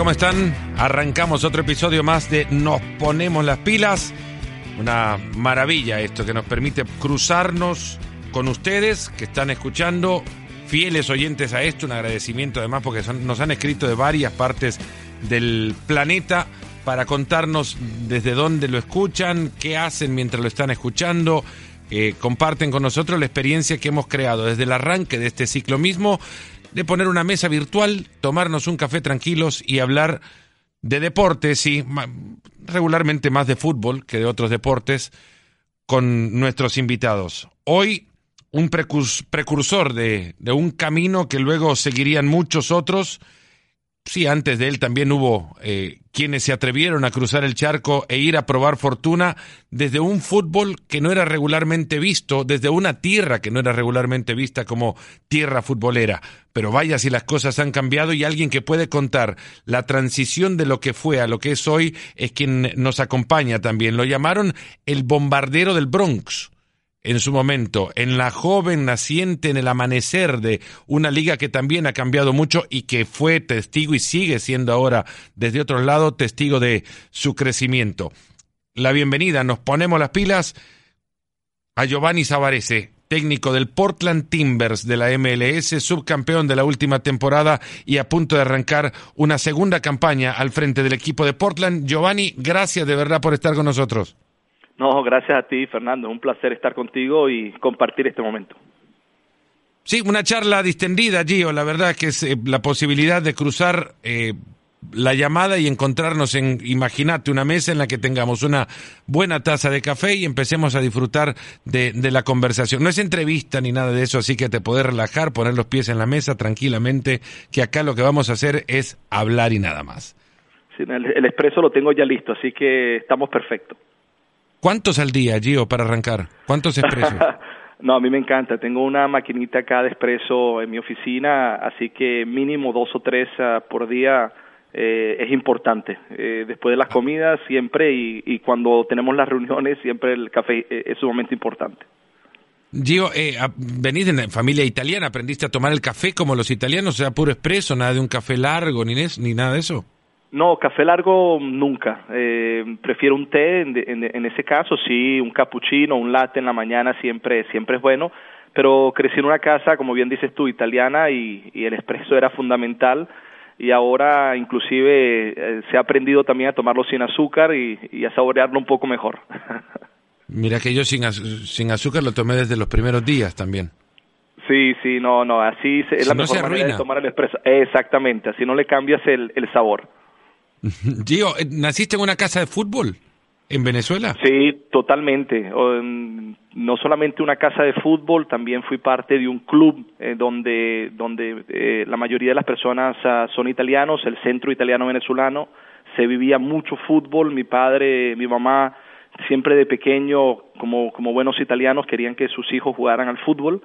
¿cómo están? Arrancamos otro episodio más de Nos ponemos las pilas. Una maravilla esto que nos permite cruzarnos con ustedes que están escuchando, fieles oyentes a esto. Un agradecimiento además porque nos han escrito de varias partes del planeta para contarnos desde dónde lo escuchan, qué hacen mientras lo están escuchando. Eh, comparten con nosotros la experiencia que hemos creado desde el arranque de este ciclo mismo de poner una mesa virtual, tomarnos un café tranquilos y hablar de deportes y regularmente más de fútbol que de otros deportes con nuestros invitados. Hoy un precurs- precursor de, de un camino que luego seguirían muchos otros. Sí, antes de él también hubo eh, quienes se atrevieron a cruzar el charco e ir a probar fortuna desde un fútbol que no era regularmente visto, desde una tierra que no era regularmente vista como tierra futbolera. Pero vaya si las cosas han cambiado y alguien que puede contar la transición de lo que fue a lo que es hoy es quien nos acompaña también. Lo llamaron el bombardero del Bronx en su momento, en la joven naciente, en el amanecer de una liga que también ha cambiado mucho y que fue testigo y sigue siendo ahora desde otro lado testigo de su crecimiento. La bienvenida, nos ponemos las pilas a Giovanni Savarese, técnico del Portland Timbers de la MLS, subcampeón de la última temporada y a punto de arrancar una segunda campaña al frente del equipo de Portland. Giovanni, gracias de verdad por estar con nosotros. No, gracias a ti, Fernando. Un placer estar contigo y compartir este momento. Sí, una charla distendida, Gio. La verdad que es eh, la posibilidad de cruzar eh, la llamada y encontrarnos en, imagínate, una mesa en la que tengamos una buena taza de café y empecemos a disfrutar de, de la conversación. No es entrevista ni nada de eso, así que te podés relajar, poner los pies en la mesa tranquilamente, que acá lo que vamos a hacer es hablar y nada más. Sí, el, el expreso lo tengo ya listo, así que estamos perfectos. ¿Cuántos al día, Gio, para arrancar? ¿Cuántos expresos? no, a mí me encanta. Tengo una maquinita acá de expreso en mi oficina, así que mínimo dos o tres uh, por día eh, es importante. Eh, después de las comidas siempre y, y, cuando tenemos las reuniones siempre el café eh, es sumamente importante. Gio, eh, venís de familia italiana, ¿aprendiste a tomar el café como los italianos? O sea, puro expreso, nada de un café largo, ni, ni nada de eso. No, café largo nunca. Eh, prefiero un té, en, en, en, ese caso sí, un cappuccino, un latte en la mañana siempre, siempre es bueno. Pero crecí en una casa, como bien dices tú, italiana y, y el espresso era fundamental. Y ahora inclusive eh, se ha aprendido también a tomarlo sin azúcar y, y a saborearlo un poco mejor. Mira que yo sin, az sin azúcar lo tomé desde los primeros días también. Sí, sí, no, no, así es si la no mejor manera de tomar el espresso. Exactamente, así no le cambias el, el sabor. Gio, ¿naciste en una casa de fútbol en Venezuela? Sí, totalmente. No solamente una casa de fútbol, también fui parte de un club eh, donde, donde eh, la mayoría de las personas uh, son italianos, el centro italiano venezolano. Se vivía mucho fútbol. Mi padre, mi mamá, siempre de pequeño, como, como buenos italianos, querían que sus hijos jugaran al fútbol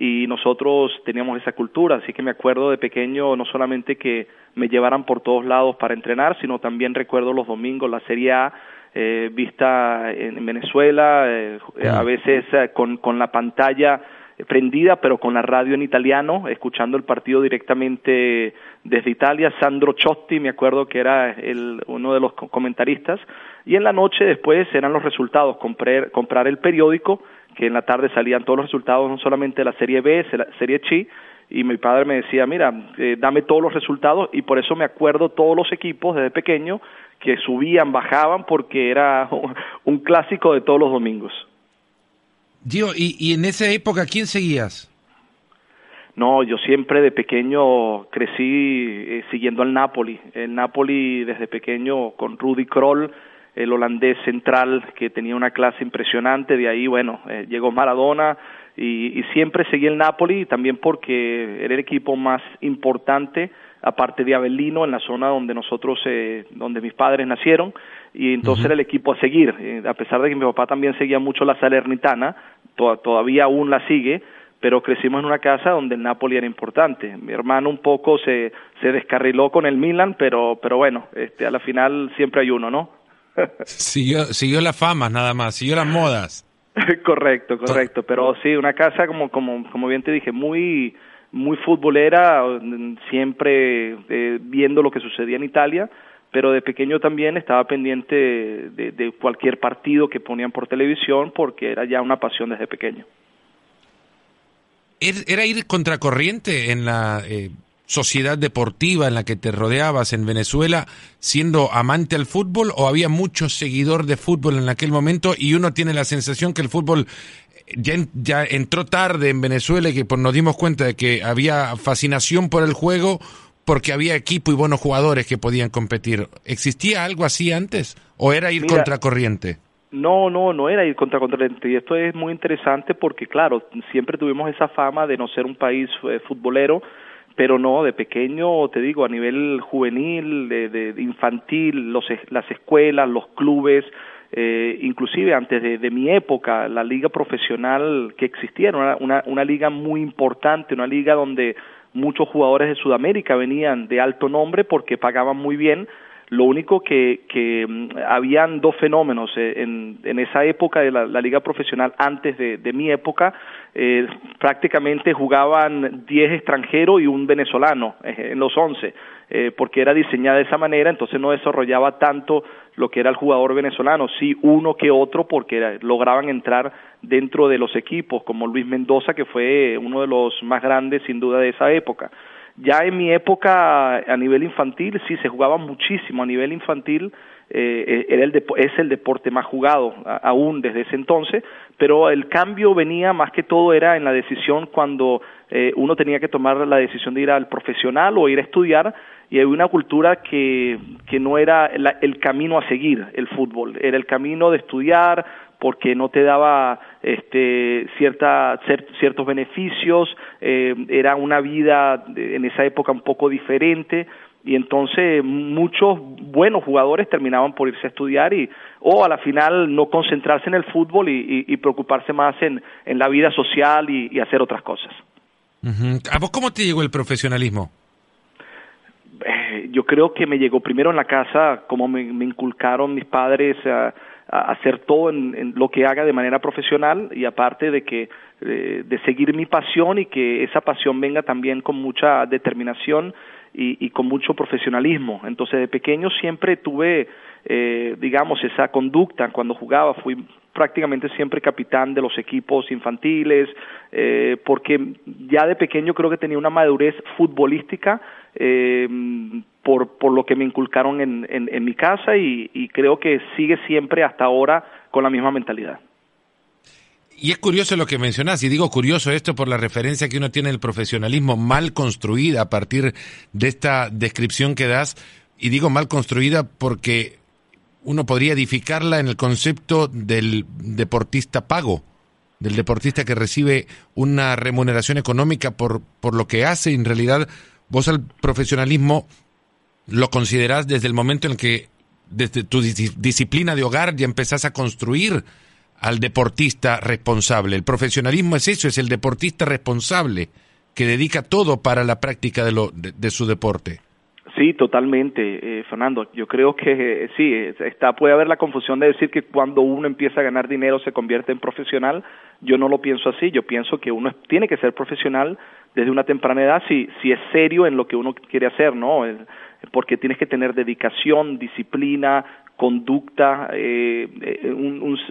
y nosotros teníamos esa cultura, así que me acuerdo de pequeño no solamente que me llevaran por todos lados para entrenar, sino también recuerdo los domingos la Serie A eh, vista en Venezuela, eh, a veces eh, con, con la pantalla prendida, pero con la radio en italiano, escuchando el partido directamente desde Italia. Sandro Ciotti, me acuerdo que era el, uno de los comentaristas, y en la noche después eran los resultados, comprar, comprar el periódico, que en la tarde salían todos los resultados, no solamente de la Serie B, la Serie Chi, y mi padre me decía, mira, eh, dame todos los resultados, y por eso me acuerdo todos los equipos desde pequeño que subían, bajaban, porque era un clásico de todos los domingos. Gio, ¿y, y en esa época quién seguías? No, yo siempre de pequeño crecí eh, siguiendo al Napoli. El Napoli desde pequeño con Rudy Kroll, el holandés central que tenía una clase impresionante. De ahí, bueno, eh, llegó Maradona y, y, siempre seguí el Napoli también porque era el equipo más importante aparte de Avellino en la zona donde nosotros, eh, donde mis padres nacieron y entonces uh -huh. era el equipo a seguir. Eh, a pesar de que mi papá también seguía mucho la Salernitana, to todavía aún la sigue pero crecimos en una casa donde el Napoli era importante. Mi hermano un poco se, se descarriló con el Milan, pero, pero bueno, este, a la final siempre hay uno, ¿no? Siguió, siguió la fama nada más, siguió las modas. correcto, correcto, pero sí, una casa como, como, como bien te dije, muy, muy futbolera, siempre eh, viendo lo que sucedía en Italia, pero de pequeño también estaba pendiente de, cualquier partido que ponían por televisión porque era ya una pasión desde pequeño. ¿Era ir contracorriente en la eh, sociedad deportiva en la que te rodeabas en Venezuela siendo amante al fútbol o había mucho seguidor de fútbol en aquel momento y uno tiene la sensación que el fútbol ya, ya entró tarde en Venezuela y que pues, nos dimos cuenta de que había fascinación por el juego porque había equipo y buenos jugadores que podían competir. ¿Existía algo así antes o era ir contracorriente? No, no, no era ir contracorriente y esto es muy interesante porque claro, siempre tuvimos esa fama de no ser un país eh, futbolero, pero no, de pequeño, te digo, a nivel juvenil, de, infantil, los, las escuelas, los clubes, eh, inclusive antes de, mi época, la liga profesional que existía era una, una, liga muy importante, una liga donde muchos jugadores de Sudamérica venían de alto nombre porque pagaban muy bien. Lo único que, que mm, habían dos fenómenos eh, en, en esa época de la, liga profesional, antes de, mi época, eh, prácticamente jugaban 10 extranjeros y un venezolano eh, en los 11 eh, porque era diseñada de esa manera, entonces no desarrollaba tanto lo que era el jugador venezolano, sí uno que otro porque lograban entrar dentro de los equipos, como Luis Mendoza, que fue uno de los más grandes sin duda de esa época. Ya en mi época a nivel infantil sí se jugaba muchísimo, a nivel infantil eh, era el es el deporte más jugado aún desde ese entonces, pero el cambio venía más que todo era en la decisión cuando eh, uno tenía que tomar la decisión de ir al profesional o ir a estudiar y había una cultura que, que no era el camino a seguir el fútbol, era el camino de estudiar porque no te daba este, cierta, ciertos beneficios, eh, era una vida en esa época un poco diferente y entonces muchos buenos jugadores terminaban por irse a estudiar y o a la final no concentrarse en el fútbol y, preocuparse más en, en, la vida social y, hacer otras cosas. ¿A vos cómo te llegó el profesionalismo? Eh, yo creo que me llegó primero en la casa, como me, inculcaron mis padres hacer todo en, lo que haga de manera profesional y aparte de que eh, de seguir mi pasión y que esa pasión venga también con mucha determinación y, y con mucho profesionalismo. Entonces de pequeño siempre tuve, eh, digamos, esa conducta cuando jugaba, fui prácticamente siempre capitán de los equipos infantiles, eh, porque ya de pequeño creo que tenía una madurez futbolística eh, por, por lo que me inculcaron en, en, mi casa y, creo que sigue siempre hasta ahora con la misma mentalidad. Y es curioso lo que mencionás, y digo curioso esto por la referencia que uno tiene del profesionalismo mal construida a partir de esta descripción que das, y digo mal construida porque uno podría edificarla en el concepto del deportista pago, del deportista que recibe una remuneración económica por, por lo que hace. En realidad, vos al profesionalismo lo considerás desde el momento en que desde tu disciplina de hogar ya empezás a construir al deportista responsable. El profesionalismo es eso, es el deportista responsable que dedica todo para la práctica de, lo, de su deporte. Sí, totalmente, eh, Fernando. Yo creo que eh, sí, está, puede haber la confusión de decir que cuando uno empieza a ganar dinero se convierte en profesional. Yo no lo pienso así. Yo pienso que uno tiene que ser profesional desde una temprana edad si, si es serio en lo que uno quiere hacer, ¿no? Porque tienes que tener dedicación, disciplina, conducta, eh, eh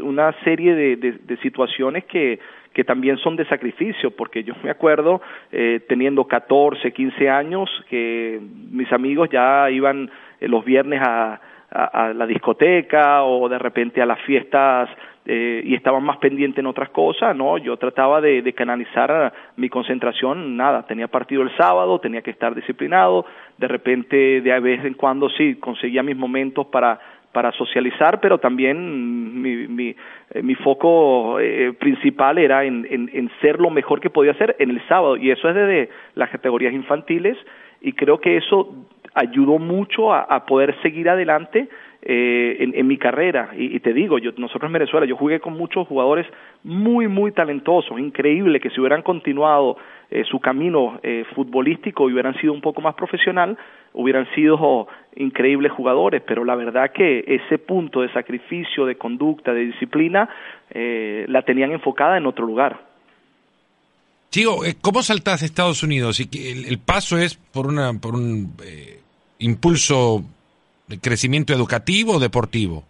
una serie de, de situaciones que que también son de sacrificio, porque yo me acuerdo eh, teniendo 14, 15 años que mis amigos ya iban eh, los viernes a, a, la discoteca o de repente a las fiestas eh, y estaban más pendientes en otras cosas, ¿no? Yo trataba de, de, canalizar mi concentración, nada, tenía partido el sábado, tenía que estar disciplinado, de repente de vez en cuando sí, conseguía mis momentos para para socializar, pero también mi, mi, eh, mi foco eh, principal era en, en, en, ser lo mejor que podía ser en el sábado, y eso es desde las categorías infantiles, y creo que eso ayudó mucho a poder seguir adelante eh, en, en, mi carrera. Y, te digo, yo, nosotros en Venezuela, yo jugué con muchos jugadores muy, muy talentosos, increíble, que si hubieran continuado eh, su camino eh, futbolístico y hubieran sido un poco más profesional, hubieran sido increíbles jugadores, pero la verdad que ese punto de sacrificio, de conducta, de disciplina, la tenían enfocada en otro lugar. Tío, eh, ¿cómo saltás a Estados Unidos? Y el, el paso es por una por un eh, impulso crecimiento educativo o deportivo.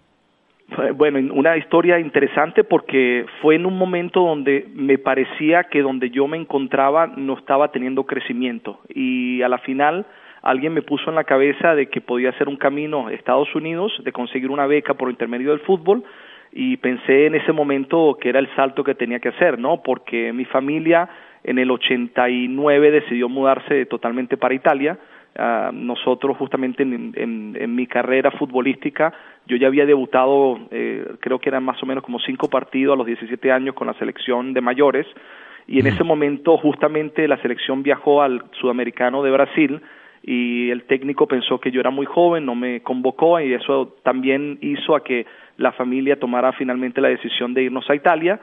Bueno, una historia interesante porque fue en un momento donde me parecía que donde yo me encontraba no estaba teniendo crecimiento y a la final alguien me puso en la cabeza de que podía ser un camino a Estados Unidos, de conseguir una beca por intermedio del fútbol y pensé en ese momento que era el salto que tenía que hacer, ¿no? Porque mi familia en el 89 decidió mudarse totalmente para Italia Uh, nosotros justamente en, en, en, mi carrera futbolística, yo ya había debutado, eh, creo que eran más o menos como cinco partidos a los 17 años con la selección de mayores, y en ese momento justamente la selección viajó al sudamericano de Brasil y el técnico pensó que yo era muy joven, no me convocó y eso también hizo a que la familia tomara finalmente la decisión de irnos a Italia.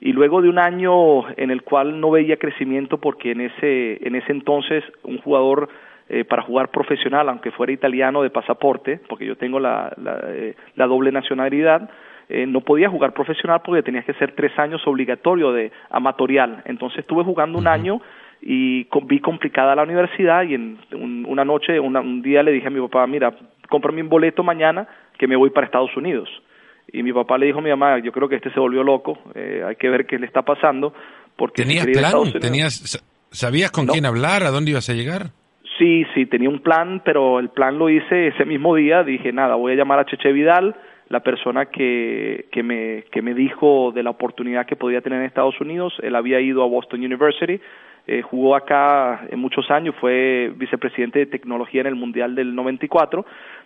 Y luego de un año en el cual no veía crecimiento porque en ese en ese entonces un jugador eh, para jugar profesional, aunque fuera italiano de pasaporte, porque yo tengo la, la, eh, la doble nacionalidad, eh, no podía jugar profesional porque tenía que ser tres años obligatorio de amatorial. Entonces estuve jugando un año y vi complicada la universidad y en una noche, un día le dije a mi papá, mira, cómprame un boleto mañana que me voy para Estados Unidos. Y mi papá le dijo a mi mamá, yo creo que este se volvió loco, eh, hay que ver qué le está pasando. Porque ¿Tenías plan? ¿Tenías, ¿Sabías con quién hablar? ¿A dónde ibas a llegar? Sí, sí, tenía un plan, pero el plan lo hice ese mismo día. Dije, nada, voy a llamar a Cheche Vidal, la persona que, que, me, que me dijo de la oportunidad que podía tener en Estados Unidos. Él había ido a Boston University, eh, jugó acá en muchos años, fue vicepresidente de tecnología en el Mundial del 94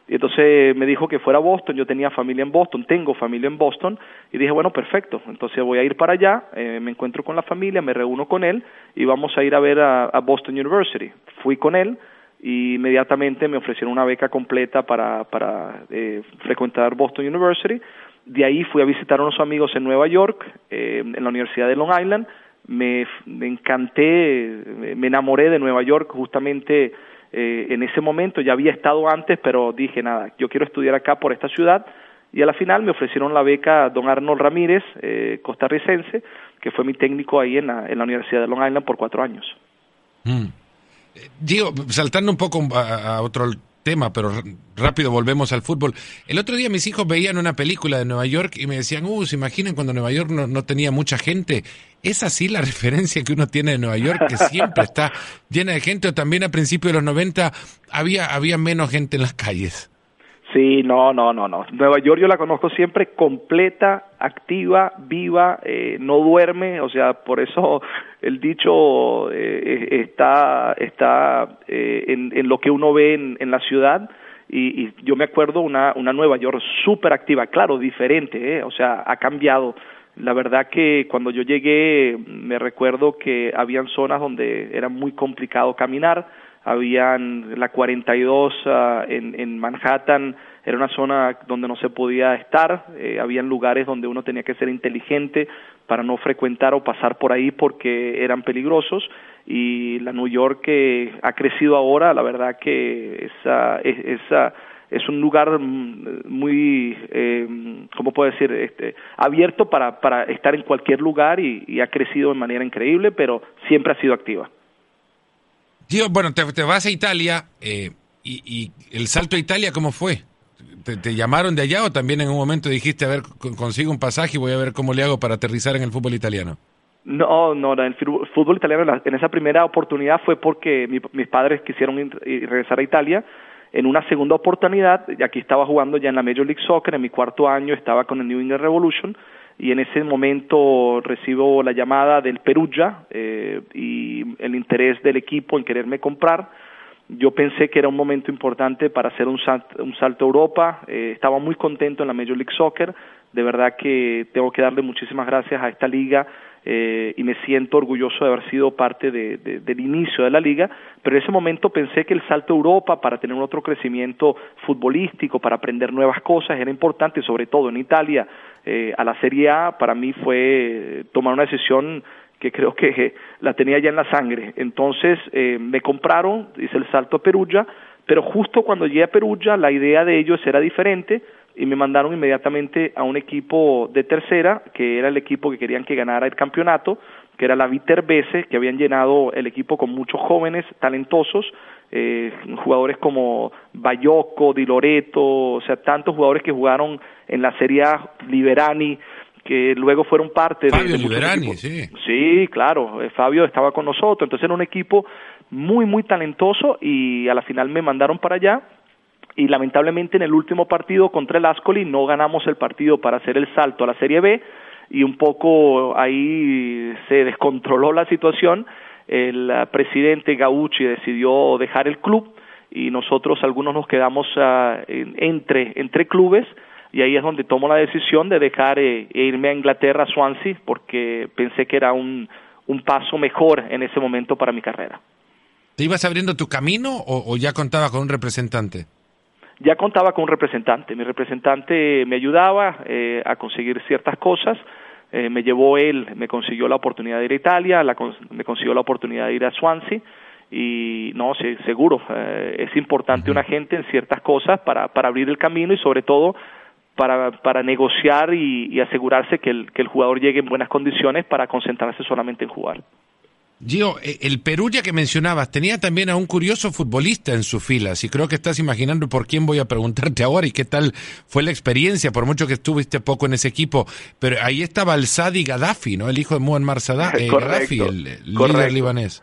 y entonces me dijo que fuera a Boston, yo tenía familia en Boston, tengo familia en Boston, y dije, bueno, perfecto, entonces voy a ir para allá, eh, me encuentro con la familia, me reúno con él y vamos a ir a ver a, Boston University. Fui con él y inmediatamente me ofrecieron una beca completa para, para eh, frecuentar Boston University. De ahí fui a visitar a unos amigos en Nueva York, eh, en la Universidad de Long Island. Me, me encanté, me enamoré de Nueva York justamente eh, en ese momento ya había estado antes, pero dije, nada, yo quiero estudiar acá por esta ciudad. Y a la final me ofrecieron la beca don Arnold Ramírez, eh, costarricense, que fue mi técnico ahí en la, en la Universidad de Long Island por cuatro años. Mm. Digo, saltando un poco a, otro tema, pero rápido volvemos al fútbol. El otro día mis hijos veían una película de Nueva York y me decían, uh, ¿se imaginan cuando Nueva York no, no, tenía mucha gente? ¿Es así la referencia que uno tiene de Nueva York, que siempre está llena de gente, o también a principios de los 90 había, había menos gente en las calles? Sí, no, no, no, no. Nueva York yo la conozco siempre completa, activa, viva, eh, no duerme, o sea, por eso el dicho eh, está, está eh, en, en, lo que uno ve en, en la ciudad. Y, y, yo me acuerdo una, una Nueva York súper activa, claro, diferente, ¿eh? o sea, ha cambiado. La verdad que cuando yo llegué me recuerdo que habían zonas donde era muy complicado caminar, habían la 42 uh, en, en Manhattan, era una zona donde no se podía estar, eh, habían lugares donde uno tenía que ser inteligente para no frecuentar o pasar por ahí porque eran peligrosos y la New York que ha crecido ahora, la verdad que esa, esa es un lugar muy, eh, ¿cómo puedo decir?, este, abierto para, para estar en cualquier lugar y ha crecido de manera increíble, pero siempre ha sido activa. Tío, bueno, te, vas a Italia eh, y, el salto a Italia, ¿cómo fue? ¿Te, ¿Te, llamaron de allá o también en un momento dijiste, a ver, consigo un pasaje y voy a ver cómo le hago para aterrizar en el fútbol italiano? No, no, el fútbol italiano, en esa primera oportunidad fue porque mi, mis padres quisieron regresar a Italia. En una segunda oportunidad, aquí estaba jugando ya en la Major League Soccer, en mi cuarto año estaba con el New England Revolution, y en ese momento recibo la llamada del Perugia eh, y el interés del equipo en quererme comprar. Yo pensé que era un momento importante para hacer un salto, un salto a Europa. Eh, estaba muy contento en la Major League Soccer. De verdad que tengo que darle muchísimas gracias a esta liga eh, y me siento orgulloso de haber sido parte de, de, del inicio de la liga, pero en ese momento pensé que el salto a Europa para tener un otro crecimiento futbolístico, para aprender nuevas cosas, era importante, sobre todo en Italia, eh, a la Serie A, para mí fue tomar una decisión que creo que la tenía ya en la sangre. Entonces eh, me compraron, hice el salto a Perugia, pero justo cuando llegué a Perugia la idea de ellos era diferente, y me mandaron inmediatamente a un equipo de tercera, que era el equipo que querían que ganara el campeonato, que era la Viterbese, que habían llenado el equipo con muchos jóvenes talentosos, eh, jugadores como Bayoco, Di Loreto, o sea, tantos jugadores que jugaron en la Serie A, Liberani, que luego fueron parte Fabio de, Liberani, sí. Sí, claro, eh, Fabio estaba con nosotros, entonces era un equipo muy, muy talentoso y a la final me mandaron para allá y lamentablemente en el último partido contra el Ascoli no ganamos el partido para hacer el salto a la Serie B y un poco ahí se descontroló la situación. El uh, presidente Gauchi decidió dejar el club y nosotros algunos nos quedamos uh, entre, entre clubes y ahí es donde tomo la decisión de dejar eh, e irme a Inglaterra, Swansea, porque pensé que era un, un paso mejor en ese momento para mi carrera. ¿Te ibas abriendo tu camino o, o ya contabas con un representante? Ya contaba con un representante. Mi representante me ayudaba eh, a conseguir ciertas cosas. Eh, me llevó él, me consiguió la oportunidad de ir a Italia, la, me consiguió la oportunidad de ir a Swansea y no, sí, seguro, eh, es importante un agente en ciertas cosas para, para abrir el camino y sobre todo para, para negociar y, y asegurarse que el, que el jugador llegue en buenas condiciones para concentrarse solamente en jugar. Gio, eh, el Perugia que mencionabas tenía también a un curioso futbolista en sus filas y creo que estás imaginando por quién voy a preguntarte ahora y qué tal fue la experiencia, por mucho que estuviste poco en ese equipo, pero ahí estaba el Sadi Gaddafi, ¿no? El hijo de Muammar eh, Gaddafi, el, líder libanés.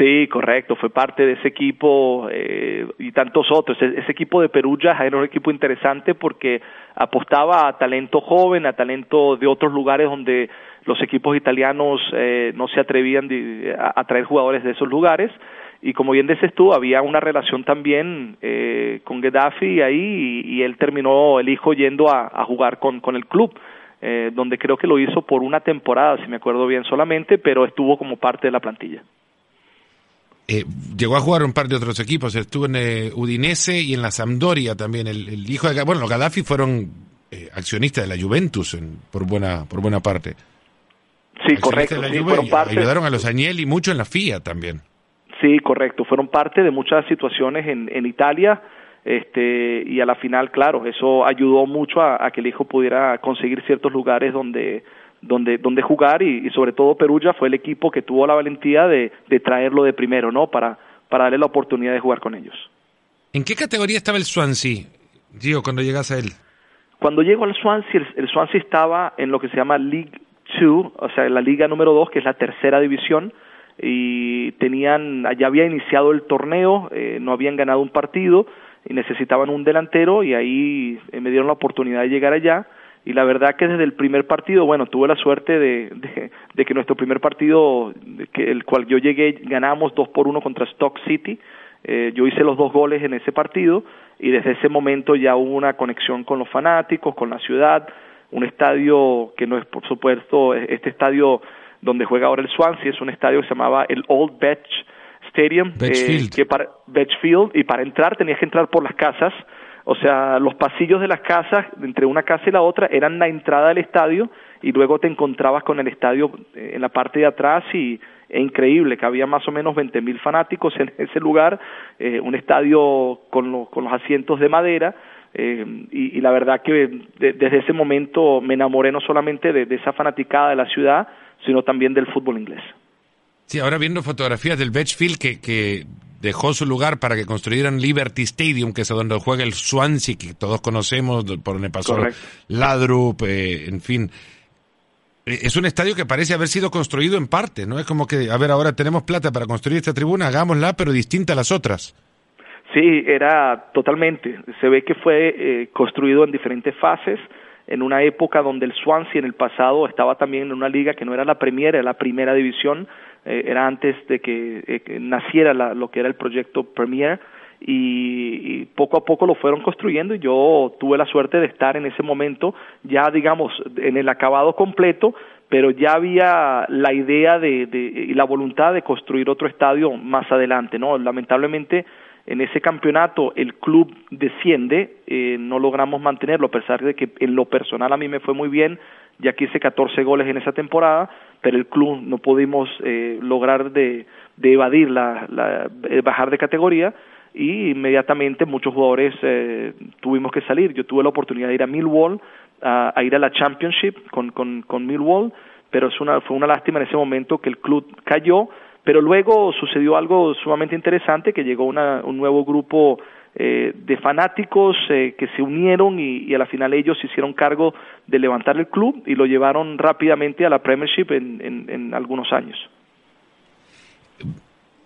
Sí, correcto, fue parte de ese equipo eh, y tantos otros. E-, ese, equipo de Perugia era un equipo interesante porque apostaba a talento joven, a talento de otros lugares donde los equipos italianos eh, no se atrevían a, traer jugadores de esos lugares y como bien dices tú, había una relación también eh, con Gaddafi ahí y, él terminó, el hijo, yendo a, jugar con, con el club, eh, donde creo que lo hizo por una temporada, si me acuerdo bien solamente, pero estuvo como parte de la plantilla. Eh, llegó a jugar un par de otros equipos, estuvo en Udinese y en la Sampdoria también. El, hijo de bueno, los Gaddafi fueron accionistas de la Juventus por buena por buena parte. Sí, correcto. Sí, fueron parte... Ayudaron a los Agnelli mucho en la FIA también. Sí, correcto. Fueron parte de muchas situaciones en, en Italia este, y a la final, claro, eso ayudó mucho a, que el hijo pudiera conseguir ciertos lugares donde donde donde jugar y, sobre todo Perugia fue el equipo que tuvo la valentía de, de traerlo de primero, ¿no? Para para darle la oportunidad de jugar con ellos. ¿En qué categoría estaba el Swansea, Gio, cuando llegas a él? Cuando llego al Swansea, el, el Swansea estaba en lo que se llama League o sea, la liga número 2, que es la tercera división, y tenían, ya había iniciado el torneo, eh, no habían ganado un partido y necesitaban un delantero y ahí eh, me dieron la oportunidad de llegar allá y la verdad que desde el primer partido, bueno, tuve la suerte de, que nuestro primer partido, el cual yo llegué, ganamos dos por uno contra Stock City, eh, yo hice los dos goles en ese partido y desde ese momento ya hubo una conexión con los fanáticos, con la ciudad, un estadio que no es, por supuesto, este estadio donde juega ahora el Swansea, es un estadio que se llamaba el Old Betch Stadium, eh, que para Betchfield, y para entrar tenías que entrar por las casas, o sea, los pasillos de las casas, entre una casa y la otra, eran la entrada del estadio, y luego te encontrabas con el estadio eh, en la parte de atrás y es increíble que había más o menos 20 mil fanáticos en ese lugar, eh, un estadio con, con los asientos de madera, eh, y, la verdad que desde ese momento me enamoré no solamente de, esa fanaticada de la ciudad, sino también del fútbol inglés. Sí, ahora viendo fotografías del Betchfield que, que dejó su lugar para que construyeran Liberty Stadium, que es donde juega el Swansea, que todos conocemos, por donde pasó Ladrup, eh, en fin. Eh, es un estadio que parece haber sido construido en parte, ¿no? Es como que, a ver, ahora tenemos plata para construir esta tribuna, hagámosla, pero distinta a las otras. Sí, era totalmente. Se ve que fue eh, construido en diferentes fases, en una época donde el Swansea en el pasado estaba también en una liga que no era la Premier, era la primera división, eh, era antes de que, eh, naciera lo que era el proyecto Premier, y, poco a poco lo fueron construyendo y yo tuve la suerte de estar en ese momento ya digamos en el acabado completo pero ya había la idea de, de, y la voluntad de construir otro estadio más adelante no lamentablemente en ese campeonato el club desciende, eh, no logramos mantenerlo, a pesar de que en lo personal a mí me fue muy bien, ya que hice 14 goles en esa temporada, pero el club no pudimos eh, lograr de, de evadir la, la, bajar de categoría y inmediatamente muchos jugadores eh, tuvimos que salir. Yo tuve la oportunidad de ir a Millwall, a, ir a la Championship con, con, con Millwall, pero es una, fue una lástima en ese momento que el club cayó, pero luego sucedió algo sumamente interesante, que llegó un nuevo grupo eh, de fanáticos eh, que se unieron y, a la final ellos se hicieron cargo de levantar el club y lo llevaron rápidamente a la Premiership en, algunos años.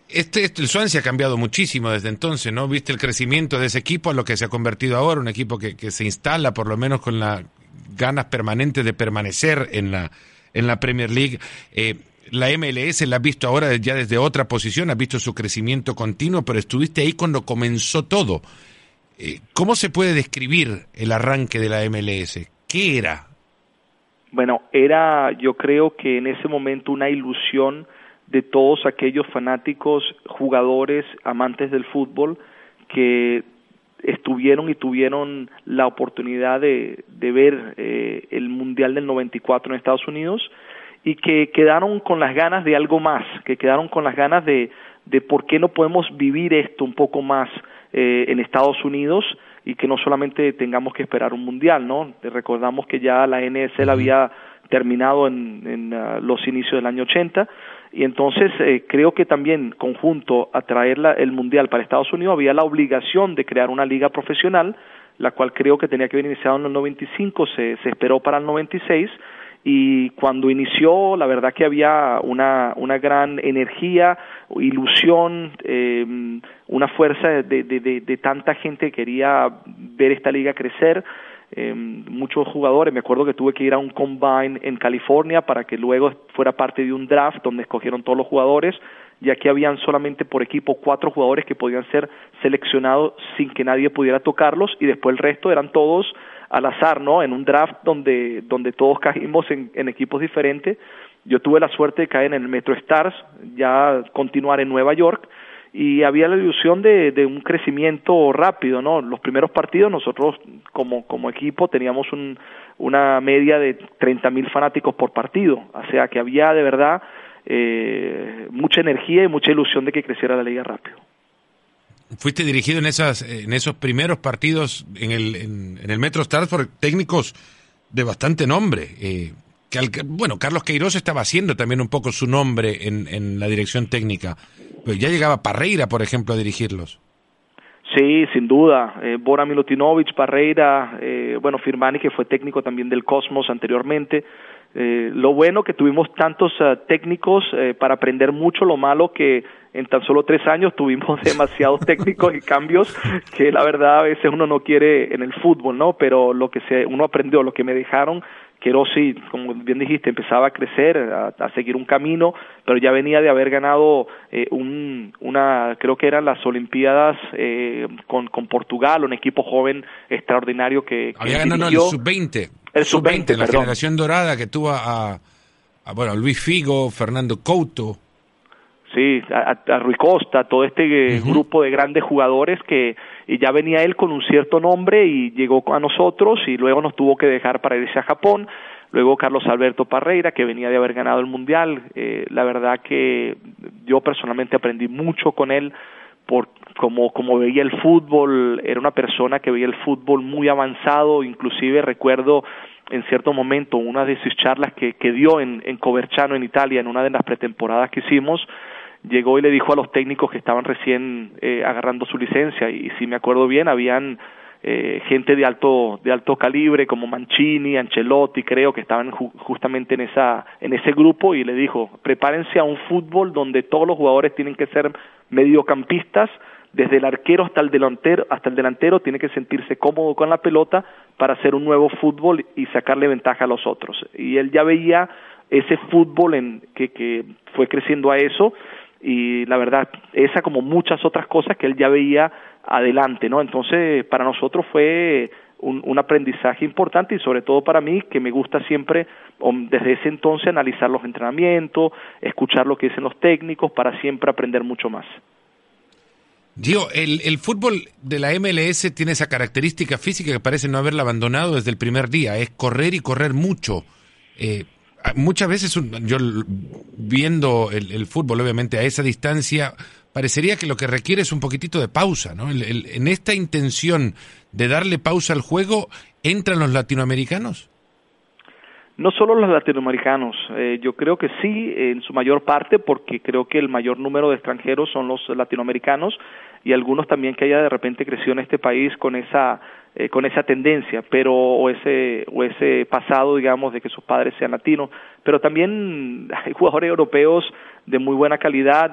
Este, este, el Swansea ha cambiado muchísimo desde entonces, ¿no? Viste el crecimiento de ese equipo a lo que se ha convertido ahora, un equipo que, que se instala por lo menos con las ganas permanentes de permanecer en la, en la Premier League. Eh, la MLS la has visto ahora ya desde otra posición, has visto su crecimiento continuo, pero estuviste ahí cuando comenzó todo. Eh, ¿Cómo se puede describir el arranque de la MLS? ¿Qué era? Bueno, era yo creo que en ese momento una ilusión de todos aquellos fanáticos, jugadores, amantes del fútbol que estuvieron y tuvieron la oportunidad de, de ver eh, el Mundial del 94 en Estados Unidos y que quedaron con las ganas de algo más, que quedaron con las ganas de, de por qué no podemos vivir esto un poco más eh, en Estados Unidos y que no solamente tengamos que esperar un mundial, ¿no? Recordamos que ya la NSL había terminado en, en uh, los inicios del año 80 y entonces eh, creo que también conjunto a traer la, el mundial para Estados Unidos había la obligación de crear una liga profesional, la cual creo que tenía que haber iniciado en el 95, se, se esperó para el 96 y cuando inició la verdad que había una, una gran energía, ilusión, eh, una fuerza de, de, de, de, tanta gente que quería ver esta liga crecer. Eh, muchos jugadores, me acuerdo que tuve que ir a un combine en California para que luego fuera parte de un draft donde escogieron todos los jugadores, ya que habían solamente por equipo cuatro jugadores que podían ser seleccionados sin que nadie pudiera tocarlos y después el resto eran todos al azar, ¿no? En un draft donde, donde todos caímos en, en equipos diferentes. Yo tuve la suerte de caer en el Metro Stars, ya continuar en Nueva York, y había la ilusión de, de, un crecimiento rápido, ¿no? Los primeros partidos nosotros como, como equipo teníamos un, una media de 30 mil fanáticos por partido, o sea que había de verdad eh, mucha energía y mucha ilusión de que creciera la liga rápido fuiste dirigido en esas en esos primeros partidos en el en, el Metro Stars por técnicos de bastante nombre eh, que bueno Carlos Queiroz estaba haciendo también un poco su nombre en, la dirección técnica pero ya llegaba Parreira por ejemplo a dirigirlos Sí, sin duda. Eh, Bora Milutinovic, Parreira, eh, bueno, Firmani, que fue técnico también del Cosmos anteriormente. Eh, lo bueno que tuvimos tantos uh, técnicos para aprender mucho, lo malo que en tan solo tres años tuvimos demasiados técnicos y cambios que la verdad a veces uno no quiere en el fútbol, ¿no? Pero lo que se, uno aprendió, lo que me dejaron, que sí, como bien dijiste, empezaba a crecer, a, a, seguir un camino, pero ya venía de haber ganado eh, un, una, creo que eran las Olimpiadas eh, con, con Portugal, un equipo joven extraordinario que... que Había ganado el sub-20. El sub-20, sub la generación dorada que tuvo a, a, bueno, Luis Figo, Fernando Couto. Sí, a, a Rui Costa, todo este uh -huh. grupo de grandes jugadores que y ya venía él con un cierto nombre y llegó a nosotros y luego nos tuvo que dejar para irse a Japón. Luego Carlos Alberto Parreira, que venía de haber ganado el Mundial. Eh, la verdad que yo personalmente aprendí mucho con él por como, como veía el fútbol, era una persona que veía el fútbol muy avanzado, inclusive recuerdo en cierto momento una de sus charlas que, que dio en, en Coverciano, en Italia, en una de las pretemporadas que hicimos, llegó y le dijo a los técnicos que estaban recién eh, agarrando su licencia y, si me acuerdo bien habían eh, gente de alto de alto calibre como Mancini, Ancelotti, creo que estaban ju justamente en esa en ese grupo y le dijo, "Prepárense a un fútbol donde todos los jugadores tienen que ser mediocampistas, desde el arquero hasta el delantero, hasta el delantero tiene que sentirse cómodo con la pelota para hacer un nuevo fútbol y sacarle ventaja a los otros." Y él ya veía ese fútbol en que, que fue creciendo a eso y la verdad, esa como muchas otras cosas que él ya veía adelante, ¿no? Entonces, para nosotros fue un, un, aprendizaje importante y sobre todo para mí, que me gusta siempre, desde ese entonces, analizar los entrenamientos, escuchar lo que dicen los técnicos, para siempre aprender mucho más. Diego, el, el fútbol de la MLS tiene esa característica física que parece no haberla abandonado desde el primer día, es correr y correr mucho. Eh, muchas veces yo viendo el, el, fútbol obviamente a esa distancia parecería que lo que requiere es un poquitito de pausa, ¿no? en esta intención de darle pausa al juego, ¿entran los latinoamericanos? No solo los latinoamericanos, eh, yo creo que sí, en su mayor parte, porque creo que el mayor número de extranjeros son los latinoamericanos y algunos también que haya de repente crecido en este país con esa eh, con esa tendencia, pero o ese o ese pasado, digamos, de que sus padres sean latinos, pero también hay jugadores europeos de muy buena calidad,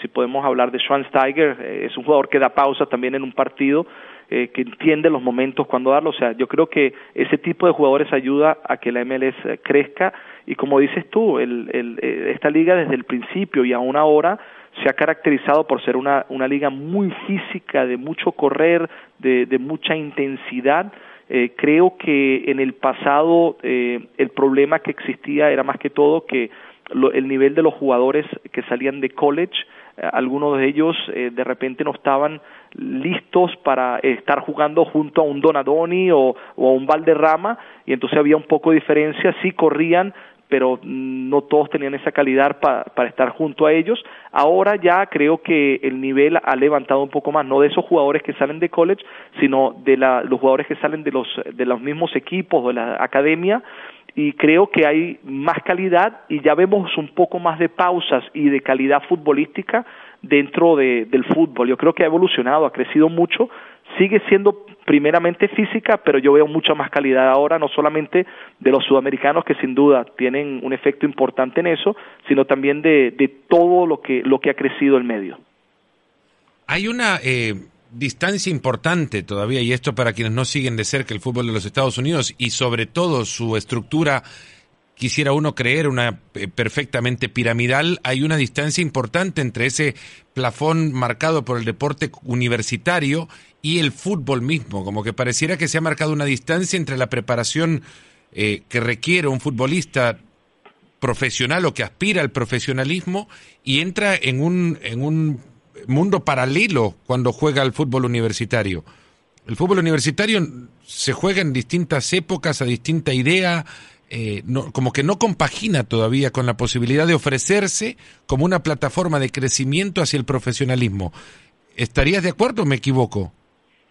si podemos hablar de Schwansteiger, eh, es un jugador que da pausa también en un partido eh, que entiende los momentos cuando darlo. O sea, yo creo que ese tipo de jugadores ayuda a que la MLS crezca y como dices tú, el, eh, esta liga desde el principio y aún ahora se ha caracterizado por ser una, una liga muy física, de mucho correr, de, de mucha intensidad. Eh, creo que en el pasado eh, el problema que existía era más que todo que lo, el nivel de los jugadores que salían de college, eh, algunos de ellos eh, de repente no estaban listos para estar jugando junto a un Donadoni o, o a un Valderrama y entonces había un poco de diferencia, sí corrían, pero no todos tenían esa calidad para estar junto a ellos. Ahora ya creo que el nivel ha levantado un poco más, no de esos jugadores que salen de college, sino de la, los jugadores que salen de los, de los mismos equipos, de la academia, y creo que hay más calidad y ya vemos un poco más de pausas y de calidad futbolística dentro de, del fútbol. Yo creo que ha evolucionado, ha crecido mucho, sigue siendo primeramente física, pero yo veo mucha más calidad ahora, no solamente de los sudamericanos que sin duda tienen un efecto importante en eso, sino también de, todo lo que, lo que ha crecido el medio. Hay una eh, distancia importante todavía, y esto para quienes no siguen de cerca el fútbol de los Estados Unidos y sobre todo su estructura, quisiera uno creer una eh, perfectamente piramidal, hay una distancia importante entre ese plafón marcado por el deporte universitario y el fútbol mismo, como que pareciera que se ha marcado una distancia entre la preparación eh, que requiere un futbolista profesional o que aspira al profesionalismo y entra en un, en un mundo paralelo cuando juega al fútbol universitario. El fútbol universitario se juega en distintas épocas, a distinta idea, eh, como que no compagina todavía con la posibilidad de ofrecerse como una plataforma de crecimiento hacia el profesionalismo. ¿Estarías de acuerdo o me equivoco?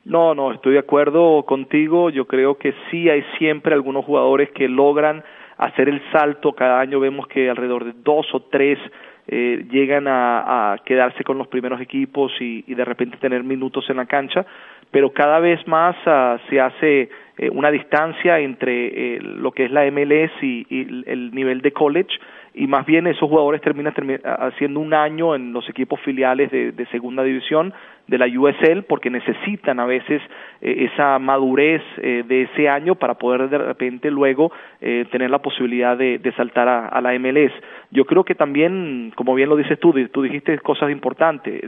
No, no, estoy de acuerdo contigo. Yo creo que sí hay siempre algunos jugadores que logran hacer el salto. Cada año vemos que alrededor de dos o tres eh, llegan a, quedarse con los primeros equipos y, de repente tener minutos en la cancha, pero cada vez más uh, se hace eh, una distancia entre eh, lo que es la MLS y, el nivel de college y más bien esos jugadores terminan, terminan haciendo un año en los equipos filiales de segunda división de la USL porque necesitan a veces eh, esa madurez eh, de ese año para poder de repente luego eh, tener la posibilidad de, de saltar a, a, la MLS. Yo creo que también, como bien lo dices tú, tú dijiste cosas importantes,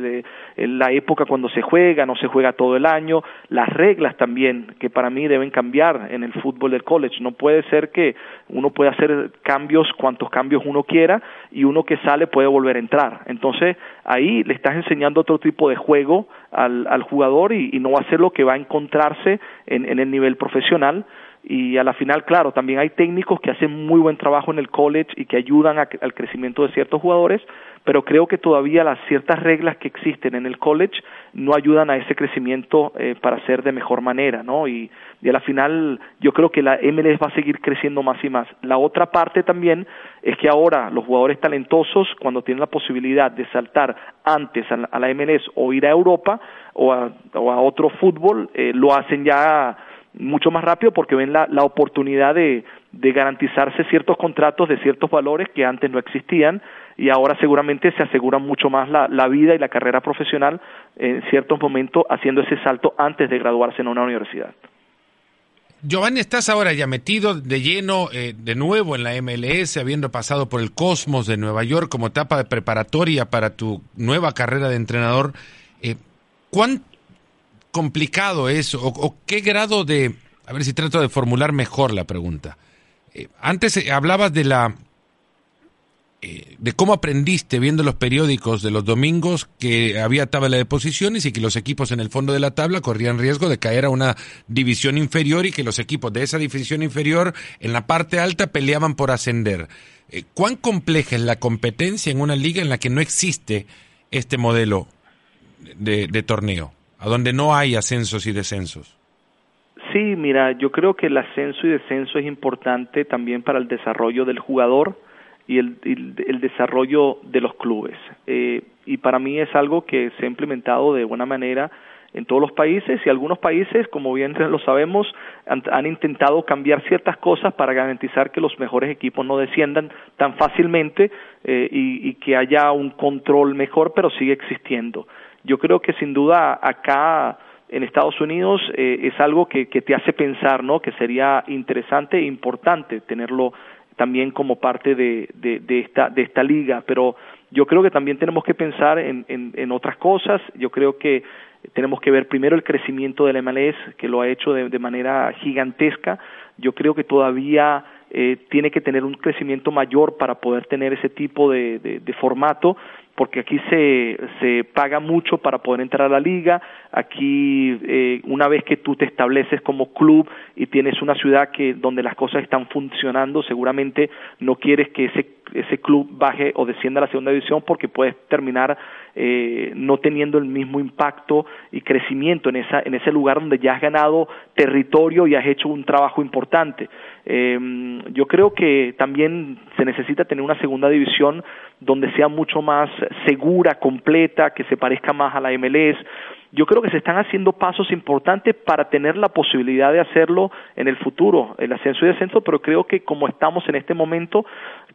la época cuando se juega, no se juega todo el año, las reglas también, que para mí deben cambiar en el fútbol del college. No puede ser que uno pueda hacer cambios, cuantos cambios uno quiera, y uno que sale puede volver a entrar. Entonces, ahí le estás enseñando otro tipo de juego al, al jugador y, no va a ser lo que va a encontrarse en, en el nivel profesional. Y a la final, claro, también hay técnicos que hacen muy buen trabajo en el college y que ayudan a, al crecimiento de ciertos jugadores, pero creo que todavía las ciertas reglas que existen en el college no ayudan a ese crecimiento eh, para ser de mejor manera, ¿no? Y, y a la final yo creo que la MLS va a seguir creciendo más y más. La otra parte también es que ahora los jugadores talentosos, cuando tienen la posibilidad de saltar antes a la, a la MLS o ir a Europa o a, o a otro fútbol, eh, lo hacen ya mucho más rápido porque ven la, la oportunidad de, de garantizarse ciertos contratos de ciertos valores que antes no existían y ahora seguramente se asegura mucho más la, la vida y la carrera profesional en ciertos momentos haciendo ese salto antes de graduarse en una universidad. Giovanni, estás ahora ya metido de lleno eh, de nuevo en la MLS, habiendo pasado por el Cosmos de Nueva York como etapa de preparatoria para tu nueva carrera de entrenador. Eh, ¿Cuán complicado es o, qué grado de... A ver si trato de formular mejor la pregunta. Eh, antes hablabas de la de cómo aprendiste viendo los periódicos de los domingos que había tabla de posiciones y que los equipos en el fondo de la tabla corrían riesgo de caer a una división inferior y que los equipos de esa división inferior en la parte alta peleaban por ascender. Eh, ¿Cuán compleja es la competencia en una liga en la que no existe este modelo de, de torneo, a donde no hay ascensos y descensos? Sí, mira, yo creo que el ascenso y descenso es importante también para el desarrollo del jugador y el, el, desarrollo de los clubes. Eh, y para mí es algo que se ha implementado de buena manera en todos los países y algunos países, como bien lo sabemos, han, intentado cambiar ciertas cosas para garantizar que los mejores equipos no desciendan tan fácilmente eh, y, y que haya un control mejor, pero sigue existiendo. Yo creo que sin duda acá en Estados Unidos eh, es algo que, que, te hace pensar, ¿no? Que sería interesante e importante tenerlo también como parte de, de, esta, de esta liga, pero yo creo que también tenemos que pensar en, en, en otras cosas. Yo creo que tenemos que ver primero el crecimiento del MLS, que lo ha hecho de, de manera gigantesca. Yo creo que todavía eh, tiene que tener un crecimiento mayor para poder tener ese tipo de, de formato porque aquí se, se paga mucho para poder entrar a la liga, aquí eh, una vez que tú te estableces como club y tienes una ciudad que donde las cosas están funcionando, seguramente no quieres que ese, ese club baje o descienda a la segunda división porque puedes terminar eh, no teniendo el mismo impacto y crecimiento en, esa, en ese lugar donde ya has ganado territorio y has hecho un trabajo importante. Eh, yo creo que también se necesita tener una segunda división donde sea mucho más segura, completa, que se parezca más a la MLS. Yo creo que se están haciendo pasos importantes para tener la posibilidad de hacerlo en el futuro, el ascenso y descenso, pero creo que como estamos en este momento,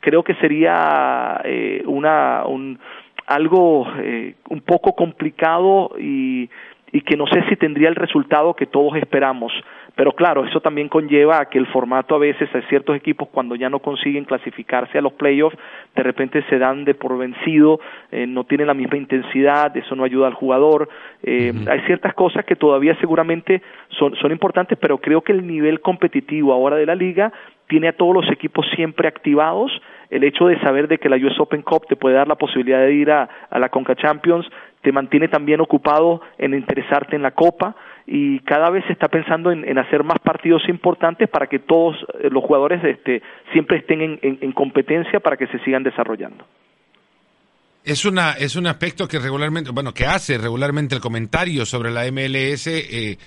creo que sería eh, una, un, algo eh, un poco complicado y, y que no sé si tendría el resultado que todos esperamos. Pero claro, eso también conlleva a que el formato a veces a ciertos equipos cuando ya no consiguen clasificarse a los playoffs, de repente se dan de por vencido, eh, no tienen la misma intensidad, eso no ayuda al jugador. Eh, Hay ciertas cosas que todavía seguramente son, son importantes, pero creo que el nivel competitivo ahora de la liga tiene a todos los equipos siempre activados. El hecho de saber de que la US Open Cup te puede dar la posibilidad de ir a, la Conca Champions te mantiene también ocupado en interesarte en la Copa y cada vez se está pensando en, hacer más partidos importantes para que todos eh, los jugadores este, siempre estén en, en, en, competencia para que se sigan desarrollando. Es, una, es un aspecto que regularmente, bueno, que hace regularmente el comentario sobre la MLS. Eh,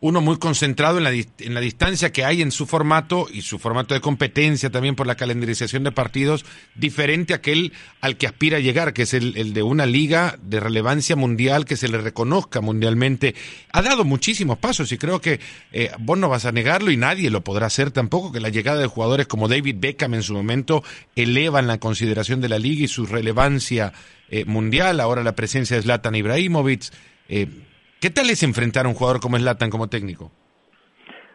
uno muy concentrado en la, en la distancia que hay en su formato y su formato de competencia también por la calendarización de partidos, diferente a aquel al que aspira a llegar, que es el, de una liga de relevancia mundial que se le reconozca mundialmente. Ha dado muchísimos pasos y creo que eh, vos no vas a negarlo y nadie lo podrá hacer tampoco, que la llegada de jugadores como David Beckham en su momento elevan la consideración de la liga y su relevancia eh, mundial, ahora la presencia de Zlatan Ibrahimovic. Eh, ¿Qué tal es enfrentar a un jugador como Zlatan como técnico?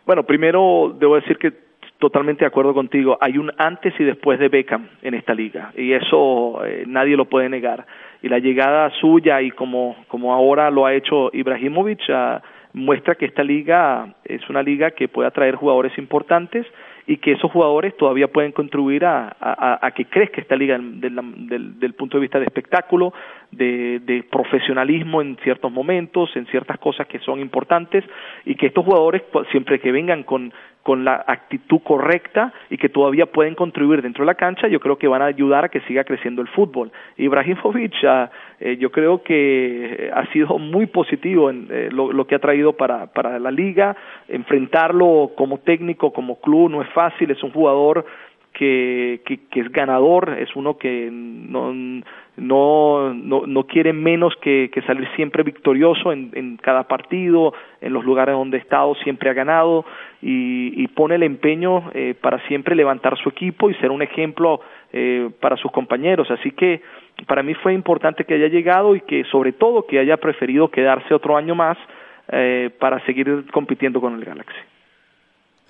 Bueno, primero debo decir que totalmente de acuerdo contigo. Hay un antes y después de Beckham en esta liga y eso eh, nadie lo puede negar. Y la llegada suya y como, como ahora lo ha hecho Ibrahimovic uh, muestra que esta liga es una liga que puede atraer jugadores importantes y que esos jugadores todavía pueden contribuir a, a, a que crezca esta liga del, del, del, punto de vista de espectáculo, de, de, profesionalismo en ciertos momentos, en ciertas cosas que son importantes y que estos jugadores siempre que vengan con con la actitud correcta y que todavía pueden contribuir dentro de la cancha, yo creo que van a ayudar a que siga creciendo el fútbol. Ibrahimovic, uh, eh, yo creo que ha sido muy positivo en eh, lo, lo, que ha traído para, para la liga, enfrentarlo como técnico, como club, no es fácil, es un jugador que, que, que es ganador, es uno que no, no, no, no quiere menos que, que salir siempre victorioso en, en, cada partido, en los lugares donde ha estado siempre ha ganado y, y pone el empeño eh, para siempre levantar su equipo y ser un ejemplo eh, para sus compañeros. Así que para mí fue importante que haya llegado y que sobre todo que haya preferido quedarse otro año más eh, para seguir compitiendo con el Galaxy.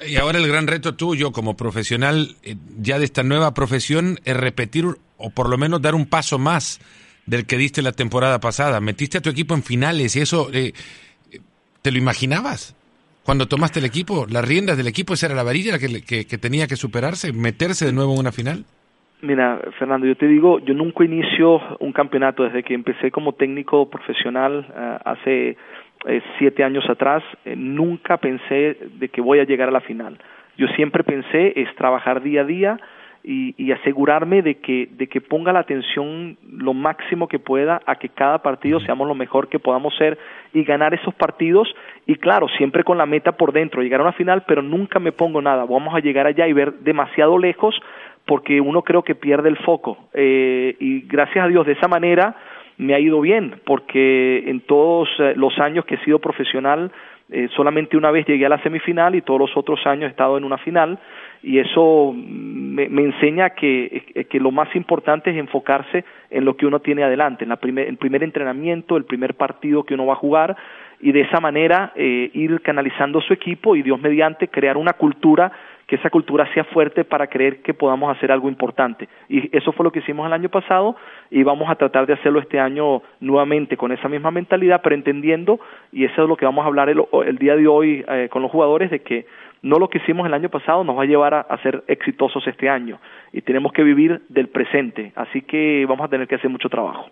Y ahora el gran reto tuyo como profesional eh, ya de esta nueva profesión es repetir o por lo menos dar un paso más del que diste la temporada pasada. Metiste a tu equipo en finales y eso, eh, ¿te lo imaginabas? Cuando tomaste el equipo, las riendas del equipo, esa era la varilla que, que, que tenía que superarse, meterse de nuevo en una final. Mira, Fernando, yo te digo, yo nunca inicio un campeonato desde que empecé como técnico profesional hace eh, siete años atrás, eh, nunca pensé de que voy a llegar a la final. Yo siempre pensé es trabajar día a día y, asegurarme de que, de que ponga la atención lo máximo que pueda a que cada partido seamos lo mejor que podamos ser y ganar esos partidos. Y claro, siempre con la meta por dentro, llegar a una final, pero nunca me pongo nada, vamos a llegar allá y ver demasiado lejos porque uno creo que pierde el foco. Eh, y gracias a Dios de esa manera me ha ido bien porque en todos eh, los años que he sido profesional eh, solamente una vez llegué a la semifinal y todos los otros años he estado en una final y eso me, enseña que, eh, que, lo más importante es enfocarse en lo que uno tiene adelante, en la primer, el primer entrenamiento, el primer partido que uno va a jugar y de esa manera eh, ir canalizando su equipo y Dios mediante crear una cultura que esa cultura sea fuerte para creer que podamos hacer algo importante. Y eso fue lo que hicimos el año pasado y vamos a tratar de hacerlo este año nuevamente con esa misma mentalidad, pero entendiendo, y eso es lo que vamos a hablar el, día de hoy eh, con los jugadores, de que no lo que hicimos el año pasado nos va a llevar a, ser exitosos este año y tenemos que vivir del presente, así que vamos a tener que hacer mucho trabajo.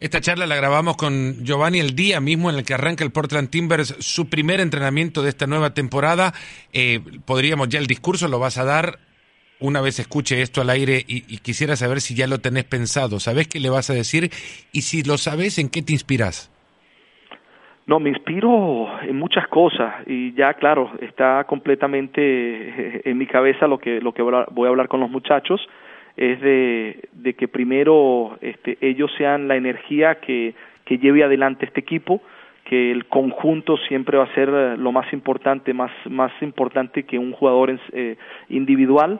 Esta charla la grabamos con Giovanni el día mismo en el que arranca el Portland Timbers su primer entrenamiento de esta nueva temporada. Eh, podríamos ya el discurso lo vas a dar una vez escuche esto al aire y, quisiera saber si ya lo tenés pensado. ¿Sabés qué le vas a decir? Y si lo sabes, ¿en qué te inspiras? No, me inspiro en muchas cosas y ya claro, está completamente en mi cabeza lo que, lo que voy a hablar con los muchachos es de, que primero este, ellos sean la energía que, que lleve adelante este equipo, que el conjunto siempre va a ser eh, lo más importante, más, más importante que un jugador eh, individual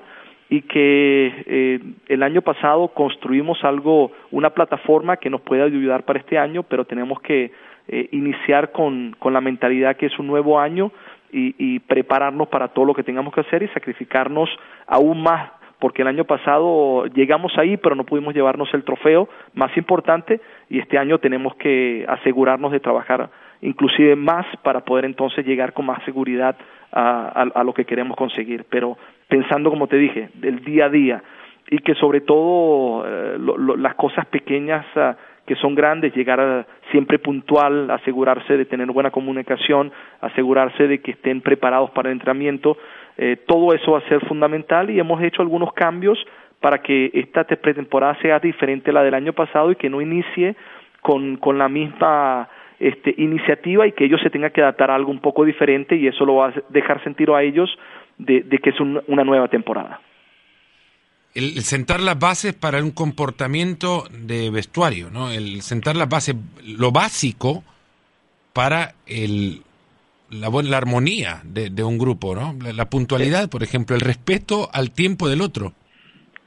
y que eh, el año pasado construimos algo, una plataforma que nos puede ayudar para este año, pero tenemos que eh, iniciar con, con la mentalidad que es un nuevo año y, y prepararnos para todo lo que tengamos que hacer y sacrificarnos aún más porque el año pasado llegamos ahí, pero no pudimos llevarnos el trofeo más importante y este año tenemos que asegurarnos de trabajar inclusive más para poder entonces llegar con más seguridad a, lo que queremos conseguir. Pero pensando, como te dije, del día a día y que sobre todo eh, las cosas pequeñas ah, que son grandes, llegar siempre puntual, asegurarse de tener buena comunicación, asegurarse de que estén preparados para el entrenamiento, eh, todo eso va a ser fundamental y hemos hecho algunos cambios para que esta pretemporada sea diferente a la del año pasado y que no inicie con, con la misma este, iniciativa y que ellos se tengan que adaptar a algo un poco diferente y eso lo va a dejar sentir a ellos de, que es una nueva temporada. El, sentar las bases para un comportamiento de vestuario, ¿no? El sentar las bases, lo básico para el, la, la armonía de, un grupo, ¿no? La, puntualidad, por ejemplo, el respeto al tiempo del otro.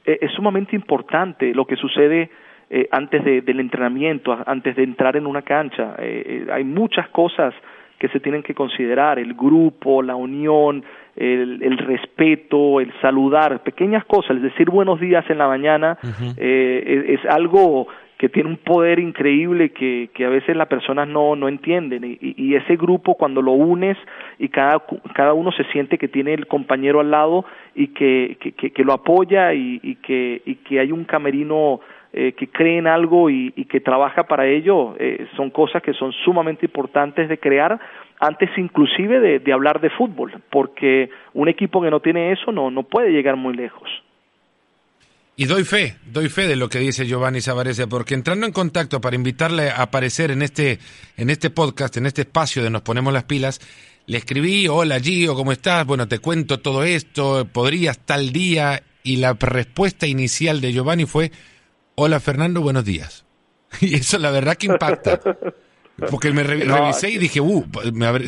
Eh, es sumamente importante lo que sucede eh, antes del entrenamiento, antes de entrar en una cancha. Eh, hay muchas cosas que se tienen que considerar, el grupo, la unión, el, el respeto, el saludar, pequeñas cosas, es decir buenos días en la mañana, es, es, algo que tiene un poder increíble que, que a veces las personas no, no entienden y, ese grupo cuando lo unes y cada, cada uno se siente que tiene el compañero al lado y que, que, que, lo apoya y, que, y que hay un camerino eh, que cree en algo y, y que trabaja para ello, eh, son cosas que son sumamente importantes de crear antes inclusive de, de hablar de fútbol, porque un equipo que no tiene eso no, no puede llegar muy lejos. Y doy fe, doy fe de lo que dice Giovanni Savarese, porque entrando en contacto para invitarle a aparecer en este, en este podcast, en este espacio de Nos Ponemos las Pilas, le escribí, hola Gio, ¿cómo estás? Bueno, te cuento todo esto, podrías tal día, y la respuesta inicial de Giovanni fue, hola Fernando, buenos días. Y eso la verdad que impacta. Porque me revisé y dije, uh,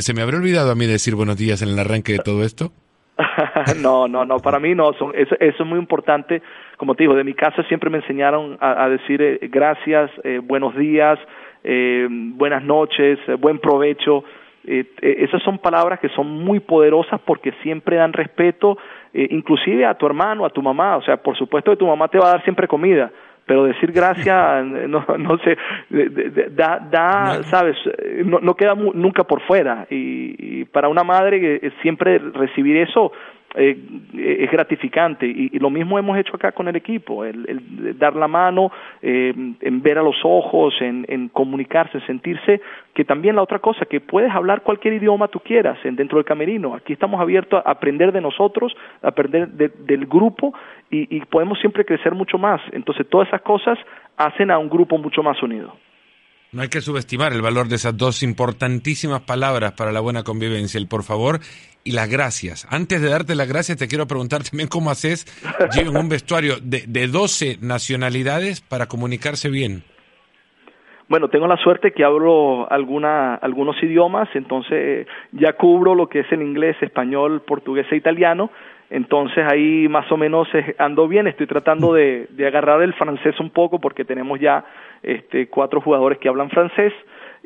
¿se me habría olvidado a mí decir buenos días en el arranque de todo esto? no, no, no, para mí no, son, eso, eso, es muy importante. Como te digo, de mi casa siempre me enseñaron a, decir eh, gracias, eh, buenos días, eh, buenas noches, buen provecho. esas son palabras que son muy poderosas porque siempre dan respeto, inclusive a tu hermano, a tu mamá. O sea, por supuesto que tu mamá te va a dar siempre comida, pero decir gracias, no, no sé, da, da sabes, no, no queda nunca por fuera. Y, para una madre siempre recibir eso eh, es gratificante. Y, lo mismo hemos hecho acá con el equipo, el, dar la mano, eh, en ver a los ojos, en, en, comunicarse, sentirse que también la otra cosa, que puedes hablar cualquier idioma tú quieras dentro del camerino, aquí estamos abiertos a aprender de nosotros, a aprender del grupo y, y podemos siempre crecer mucho más, entonces todas esas cosas hacen a un grupo mucho más unido. No hay que subestimar el valor de esas dos importantísimas palabras para la buena convivencia, el por favor y las gracias. Antes de darte las gracias, te quiero preguntar también cómo haces, llevan un vestuario de, de 12 nacionalidades para comunicarse bien. Bueno, tengo la suerte que hablo alguna, algunos idiomas, entonces ya cubro lo que es el inglés, español, portugués e italiano, entonces ahí más o menos ando bien, estoy tratando de, de agarrar el francés un poco porque tenemos ya este, cuatro jugadores que hablan francés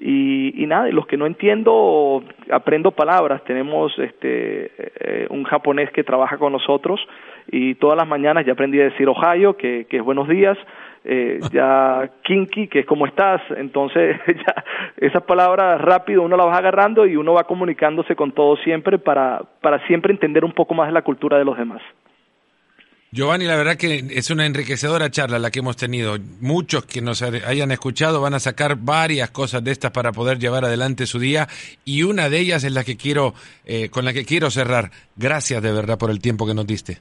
y, y nada, los que no entiendo aprendo palabras. Tenemos este, eh, un japonés que trabaja con nosotros y todas las mañanas ya aprendí a decir Ohio, que, que es buenos días, eh, ya kinky, que es como estás, entonces ya esas palabras rápido uno las va agarrando y uno va comunicándose con todo siempre para, para siempre entender un poco más de la cultura de los demás. Giovanni, la verdad que es una enriquecedora charla la que hemos tenido. Muchos que nos hayan escuchado van a sacar varias cosas de estas para poder llevar adelante su día y una de ellas es la que quiero, eh, con la que quiero cerrar. Gracias de verdad por el tiempo que nos diste.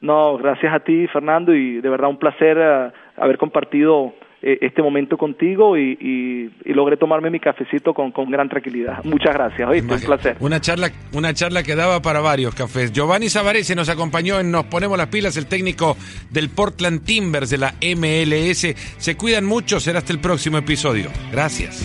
No, gracias a ti, Fernando, y de verdad un placer eh, haber compartido eh, este momento contigo y, y, logré tomarme mi cafecito con, con gran tranquilidad. Muchas gracias, ¿oíste? un placer. Una charla, una charla que daba para varios cafés. Giovanni Savarese nos acompañó en Nos Ponemos las Pilas, el técnico del Portland Timbers de la MLS. Se cuidan mucho, será hasta el próximo episodio. Gracias.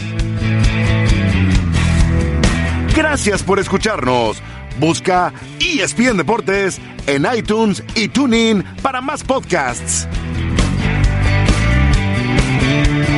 Gracias por escucharnos. Busca ESPN Deportes en iTunes y TuneIn para más podcasts. Thank you.